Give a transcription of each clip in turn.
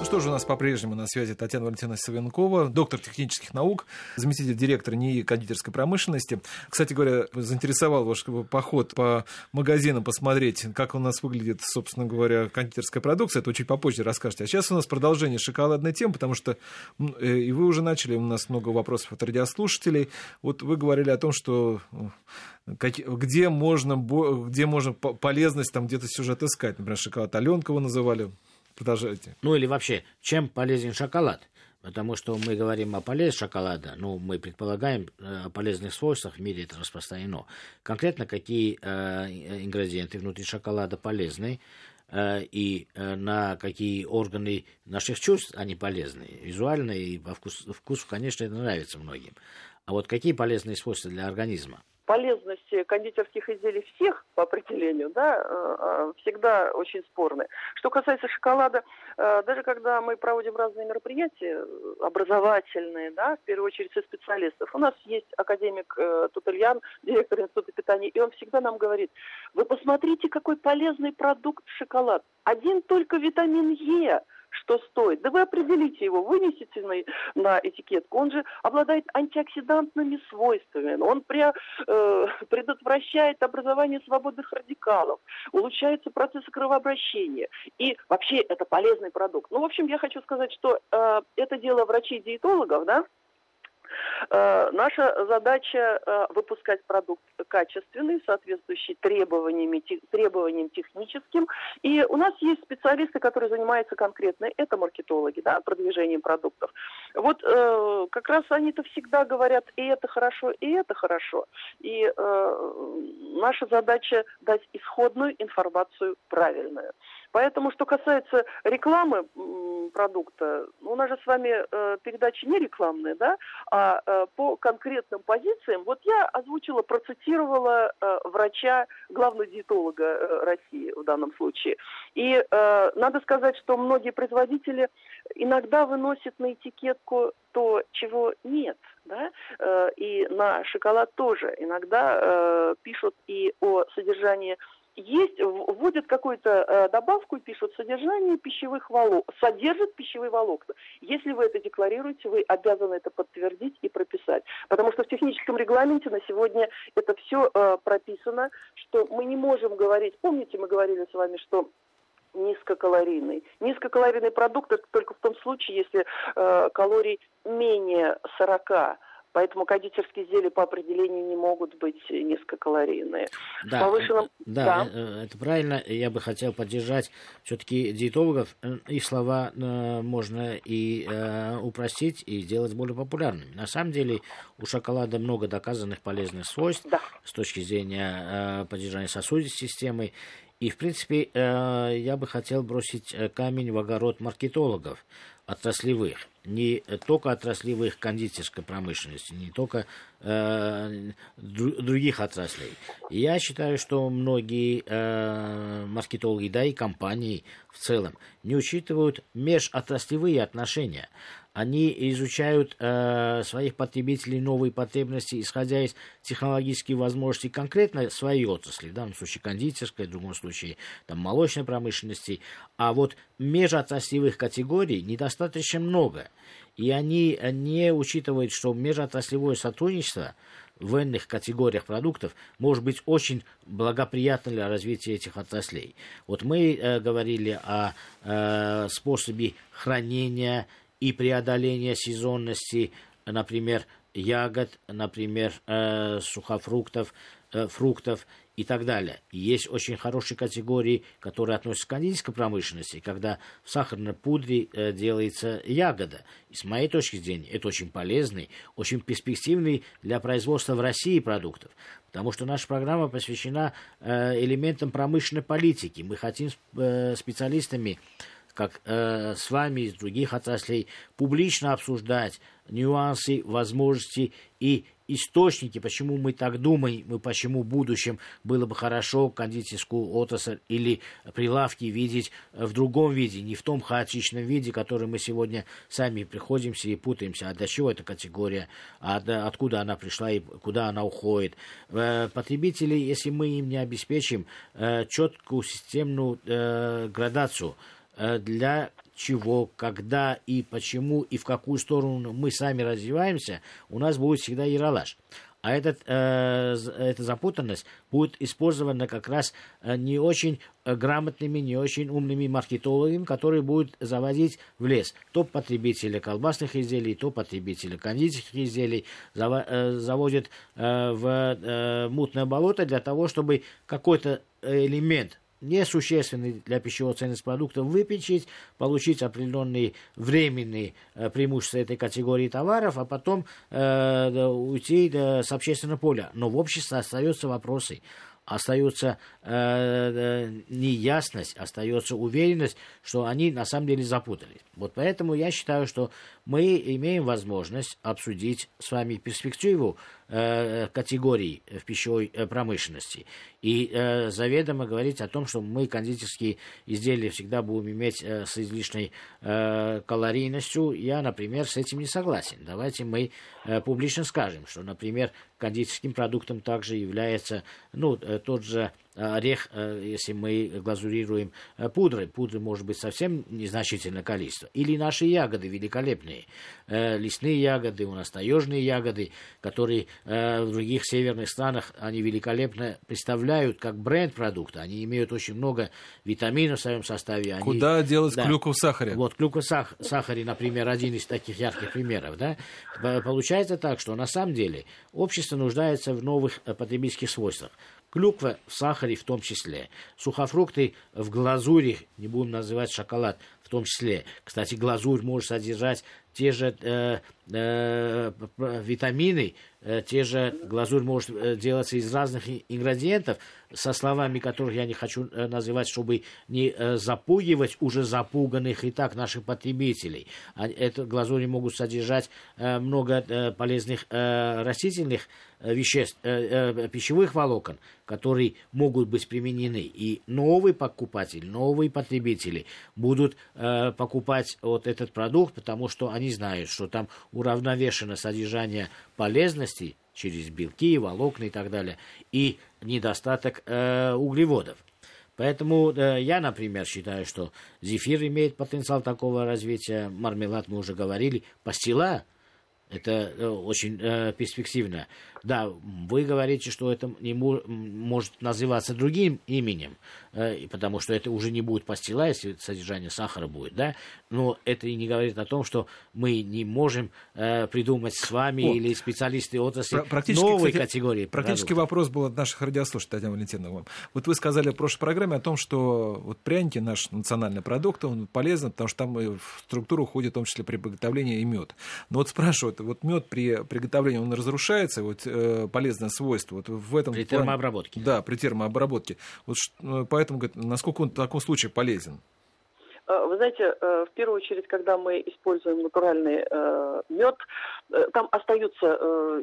Ну что же, у нас по-прежнему на связи Татьяна Валентиновна Савенкова, доктор технических наук, заместитель директора НИИ кондитерской промышленности. Кстати говоря, заинтересовал ваш поход по магазинам посмотреть, как у нас выглядит, собственно говоря, кондитерская продукция. Это чуть попозже расскажете. А сейчас у нас продолжение шоколадной темы, потому что э, и вы уже начали, у нас много вопросов от радиослушателей. Вот вы говорили о том, что где можно, где можно полезность там где-то сюжет искать. Например, шоколад Аленка вы называли. Продолжайте. Ну или вообще, чем полезен шоколад? Потому что мы говорим о полезности шоколада, ну, мы предполагаем э, о полезных свойствах, в мире это распространено. Конкретно какие э, ингредиенты внутри шоколада полезны, э, и э, на какие органы наших чувств они полезны. Визуально и по вкусу, вкусу, конечно, это нравится многим. А вот какие полезные свойства для организма? Полезности кондитерских изделий всех по определению, да, э, э, всегда очень спорны. Что касается шоколада, э, даже когда мы проводим разные мероприятия образовательные, да, в первую очередь со специалистов, у нас есть академик Тутельян, директор Института питания, и он всегда нам говорит, вы посмотрите, какой полезный продукт шоколад. Один только витамин Е – что стоит. Да вы определите его, вынесите на, на этикетку. Он же обладает антиоксидантными свойствами. Он при, э, предотвращает образование свободных радикалов, улучшаются процессы кровообращения. И вообще это полезный продукт. Ну, в общем, я хочу сказать, что э, это дело врачей-диетологов, да, наша задача э, выпускать продукт качественный, соответствующий требованиям, требованиям техническим. И у нас есть специалисты, которые занимаются конкретно, это маркетологи, да, продвижением продуктов. Вот э, как раз они-то всегда говорят, и это хорошо, и это хорошо. И э, наша задача дать исходную информацию правильную. Поэтому, что касается рекламы продукта, у нас же с вами э, передачи не рекламные, да, а э, по конкретным позициям. Вот я озвучила, процитировала э, врача, главного диетолога э, России в данном случае. И э, надо сказать, что многие производители иногда выносят на этикетку то, чего нет. Да? Э, и на шоколад тоже иногда э, пишут и о содержании есть, вводят какую-то э, добавку и пишут содержание пищевых волокон, содержит пищевые волокна. Если вы это декларируете, вы обязаны это подтвердить и прописать. Потому что в техническом регламенте на сегодня это все э, прописано, что мы не можем говорить, помните, мы говорили с вами, что низкокалорийный. Низкокалорийный продукт это только в том случае, если э, калорий менее 40 Поэтому кондитерские изделия по определению не могут быть низкокалорийные. Да, повышенном... да, да, э, это правильно. Я бы хотел поддержать все-таки диетологов. Э, их слова э, можно и упростить, и сделать более популярными. На самом деле у шоколада много доказанных полезных свойств да. с точки зрения поддержания сосудистой системы. И, в принципе, я бы хотел бросить камень в огород маркетологов отраслевых не только отраслевых кондитерской промышленности, не только э, других отраслей. Я считаю, что многие э, маркетологи, да и компании в целом, не учитывают межотраслевые отношения. Они изучают э, своих потребителей, новые потребности, исходя из технологических возможностей конкретно своей отрасли, в данном случае кондитерской, в другом случае там, молочной промышленности, а вот межотраслевых категорий недостаточно много. И они не учитывают, что межотраслевое сотрудничество в иных категориях продуктов может быть очень благоприятно для развития этих отраслей. Вот мы э, говорили о э, способе хранения и преодоление сезонности, например, ягод, например, э, сухофруктов, э, фруктов и так далее. есть очень хорошие категории, которые относятся к кондитерской промышленности, когда в сахарной пудре э, делается ягода. И с моей точки зрения, это очень полезный, очень перспективный для производства в России продуктов. Потому что наша программа посвящена э, элементам промышленной политики. Мы хотим э, специалистами как э, с вами из других отраслей, публично обсуждать нюансы, возможности и источники, почему мы так думаем, и почему в будущем было бы хорошо кондитерскую отрасль или прилавки видеть в другом виде, не в том хаотичном виде, который мы сегодня сами приходимся и путаемся. А для чего эта категория, а откуда она пришла и куда она уходит. Э, потребители, если мы им не обеспечим э, четкую системную э, градацию для чего, когда и почему и в какую сторону мы сами развиваемся, у нас будет всегда яролаж. А этот, э, эта запутанность будет использована как раз э, не очень э, грамотными, не очень умными маркетологами, которые будут заводить в лес то потребители колбасных изделий, то потребители кондитерских изделий, заво, э, заводят э, в э, мутное болото для того, чтобы какой-то элемент несущественный для пищевого ценности продукта выпечить, получить определенные временные э, преимущества этой категории товаров, а потом э, уйти э, с общественного поля. Но в обществе остаются вопросы остается э, неясность, остается уверенность, что они на самом деле запутались. Вот поэтому я считаю, что мы имеем возможность обсудить с вами перспективу категорий в пищевой э, промышленности и э, заведомо говорить о том, что мы кондитерские изделия всегда будем иметь э, с излишней э, калорийностью. Я, например, с этим не согласен. Давайте мы э, публично скажем, что, например, кондитерским продуктом также является ну, э, тот же Э, орех, э, если мы глазурируем э, пудрой, пудры может быть совсем незначительное количество. Или наши ягоды великолепные, лесные ягоды, у нас таежные ягоды, которые в других северных странах, они великолепно представляют как бренд продукта, они имеют очень много витаминов в своем составе. Они, Куда делать да, клюкву в сахаре? Вот, клюква в сах, сахаре, например, один из таких ярких примеров. Да? Получается так, что на самом деле общество нуждается в новых потребительских свойствах. Клюква в сахаре в том числе. Сухофрукты в глазури, не будем называть шоколад, в том числе. Кстати, глазурь может содержать те же э, э, витамины, э, те же глазурь может э, делаться из разных ингредиентов, со словами которых я не хочу э, называть, чтобы не э, запугивать уже запуганных и так наших потребителей. А, это глазури могут содержать э, много э, полезных э, растительных Э, веществ, э, э, пищевых волокон, которые могут быть применены. И новый покупатель, новые потребители будут э, покупать вот этот продукт, потому что они знают, что там уравновешено содержание полезностей через белки, волокна и так далее, и недостаток э, углеводов. Поэтому э, я, например, считаю, что зефир имеет потенциал такого развития, мармелад мы уже говорили, пастила это э, очень э, перспективно. Да, вы говорите, что это не может называться другим именем, э, потому что это уже не будет пастила, если содержание сахара будет, да, но это и не говорит о том, что мы не можем э, придумать с вами вот. или специалисты отрасли новые кстати, категории. Практически продуктов. вопрос был от наших радиослушателей, Татьяна Валентиновна. Вот вы сказали в прошлой программе о том, что вот пряники, наш национальный продукт, он полезен, потому что там в структуру входит в том числе при приготовлении и мед. Но вот спрашивают, вот мед при приготовлении, он разрушается, вот э, полезное свойство. Вот в этом при плане, термообработке. Да, при термообработке. Вот э, поэтому, говорит, насколько он в таком случае полезен? Э, вы знаете, в первую очередь, когда мы используем натуральный мед, там остаются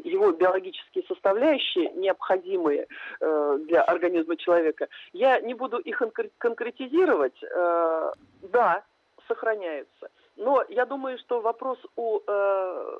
его биологические составляющие, необходимые для организма человека. Я не буду их конкретизировать. Да, сохраняются. Но я думаю, что вопрос у э,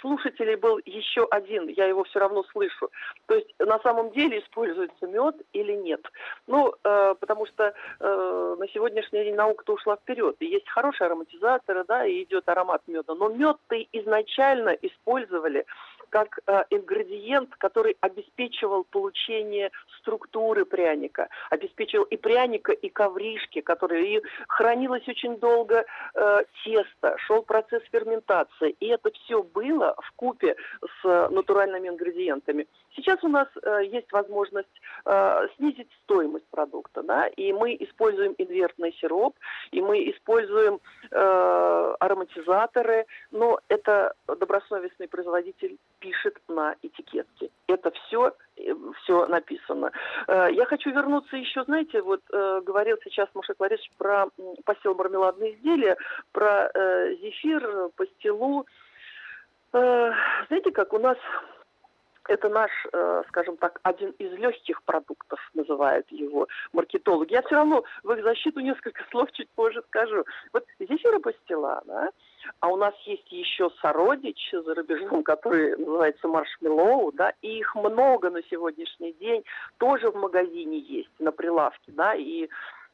слушателей был еще один, я его все равно слышу. То есть на самом деле используется мед или нет. Ну, э, потому что э, на сегодняшний день наука-то ушла вперед. И есть хорошие ароматизаторы, да, и идет аромат меда. Но мед-то изначально использовали как э, ингредиент, который обеспечивал получение структуры пряника, обеспечивал и пряника, и ковришки, которые и хранилось очень долго э, тесто, шел процесс ферментации, и это все было в купе с натуральными ингредиентами. Сейчас у нас э, есть возможность э, снизить стоимость продукта, да, и мы используем инвертный сироп, и мы используем э, ароматизаторы, но это добросовестный производитель пишет на этикетке. Это все э, все написано. Э, я хочу вернуться еще, знаете, вот э, говорил сейчас Маша Кларис про посел мармеладные изделия, про зефир, пастилу. Знаете, как у нас это наш, э, скажем так, один из легких продуктов, называют его маркетологи. Я все равно в их защиту несколько слов чуть позже скажу. Вот зефиропастила, да, а у нас есть еще сородич за рубежом, который называется маршмеллоу, да, и их много на сегодняшний день, тоже в магазине есть, на прилавке, да, и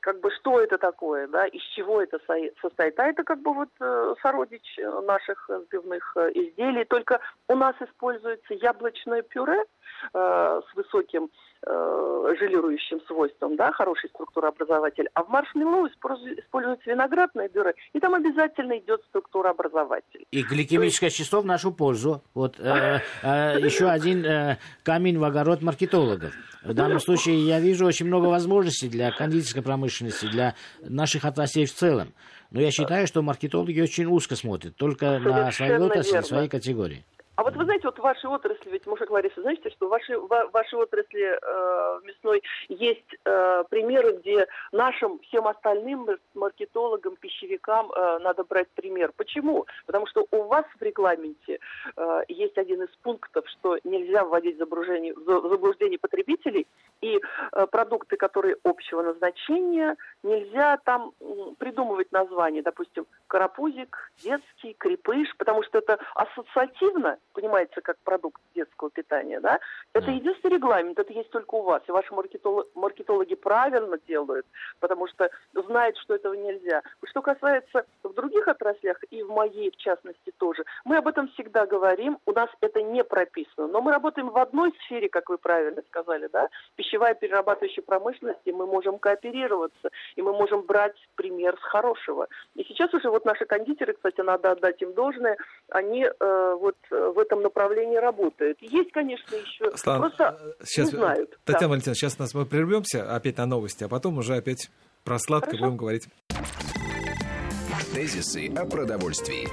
как бы что это такое, да, из чего это состоит. А это как бы вот э, сородич наших сбивных э, изделий, только у нас используется яблочное пюре э, с высоким э, желирующим свойством, да, хороший структурообразователь, а в маршмеллоу используется виноградное пюре, и там обязательно идет структурообразователь. И гликемическое есть... число в нашу пользу. Вот э, э, еще один э, камень в огород маркетологов. В данном случае я вижу очень много возможностей для кондитерской промышленности, для наших отраслей в целом. Но я считаю, что маркетологи очень узко смотрят только на свои отрасли, свои категории. А вот вы знаете, вот в вашей отрасли, ведь, Мужик Лариса, знаете, что в вашей, в вашей отрасли э, мясной есть э, примеры, где нашим всем остальным маркетологам, пищевикам э, надо брать пример. Почему? Потому что у вас в регламенте э, есть один из пунктов, что нельзя вводить заблуждение, заблуждение потребителей, и э, продукты, которые общего назначения, нельзя там придумывать название, допустим, карапузик, детский, крепыш, потому что это ассоциативно понимается как продукт детского питания, да, это единственный регламент, это есть только у вас. И ваши маркетологи, маркетологи правильно делают, потому что знают, что этого нельзя. Что касается в других отраслях, и в моей, в частности, тоже, мы об этом всегда говорим, у нас это не прописано. Но мы работаем в одной сфере, как вы правильно сказали, да, пищевая перерабатывающая промышленность, и мы можем кооперироваться, и мы можем брать пример с хорошего. И сейчас уже вот наши кондитеры, кстати, надо отдать им должное, они э, вот э, в этом направлении работают. Есть, конечно, еще. Слава, Просто сейчас, не знают. Татьяна да. Валентиновна, сейчас нас мы прервемся опять на новости, а потом уже опять про сладкое Хорошо. будем говорить. Тезисы о продовольствии.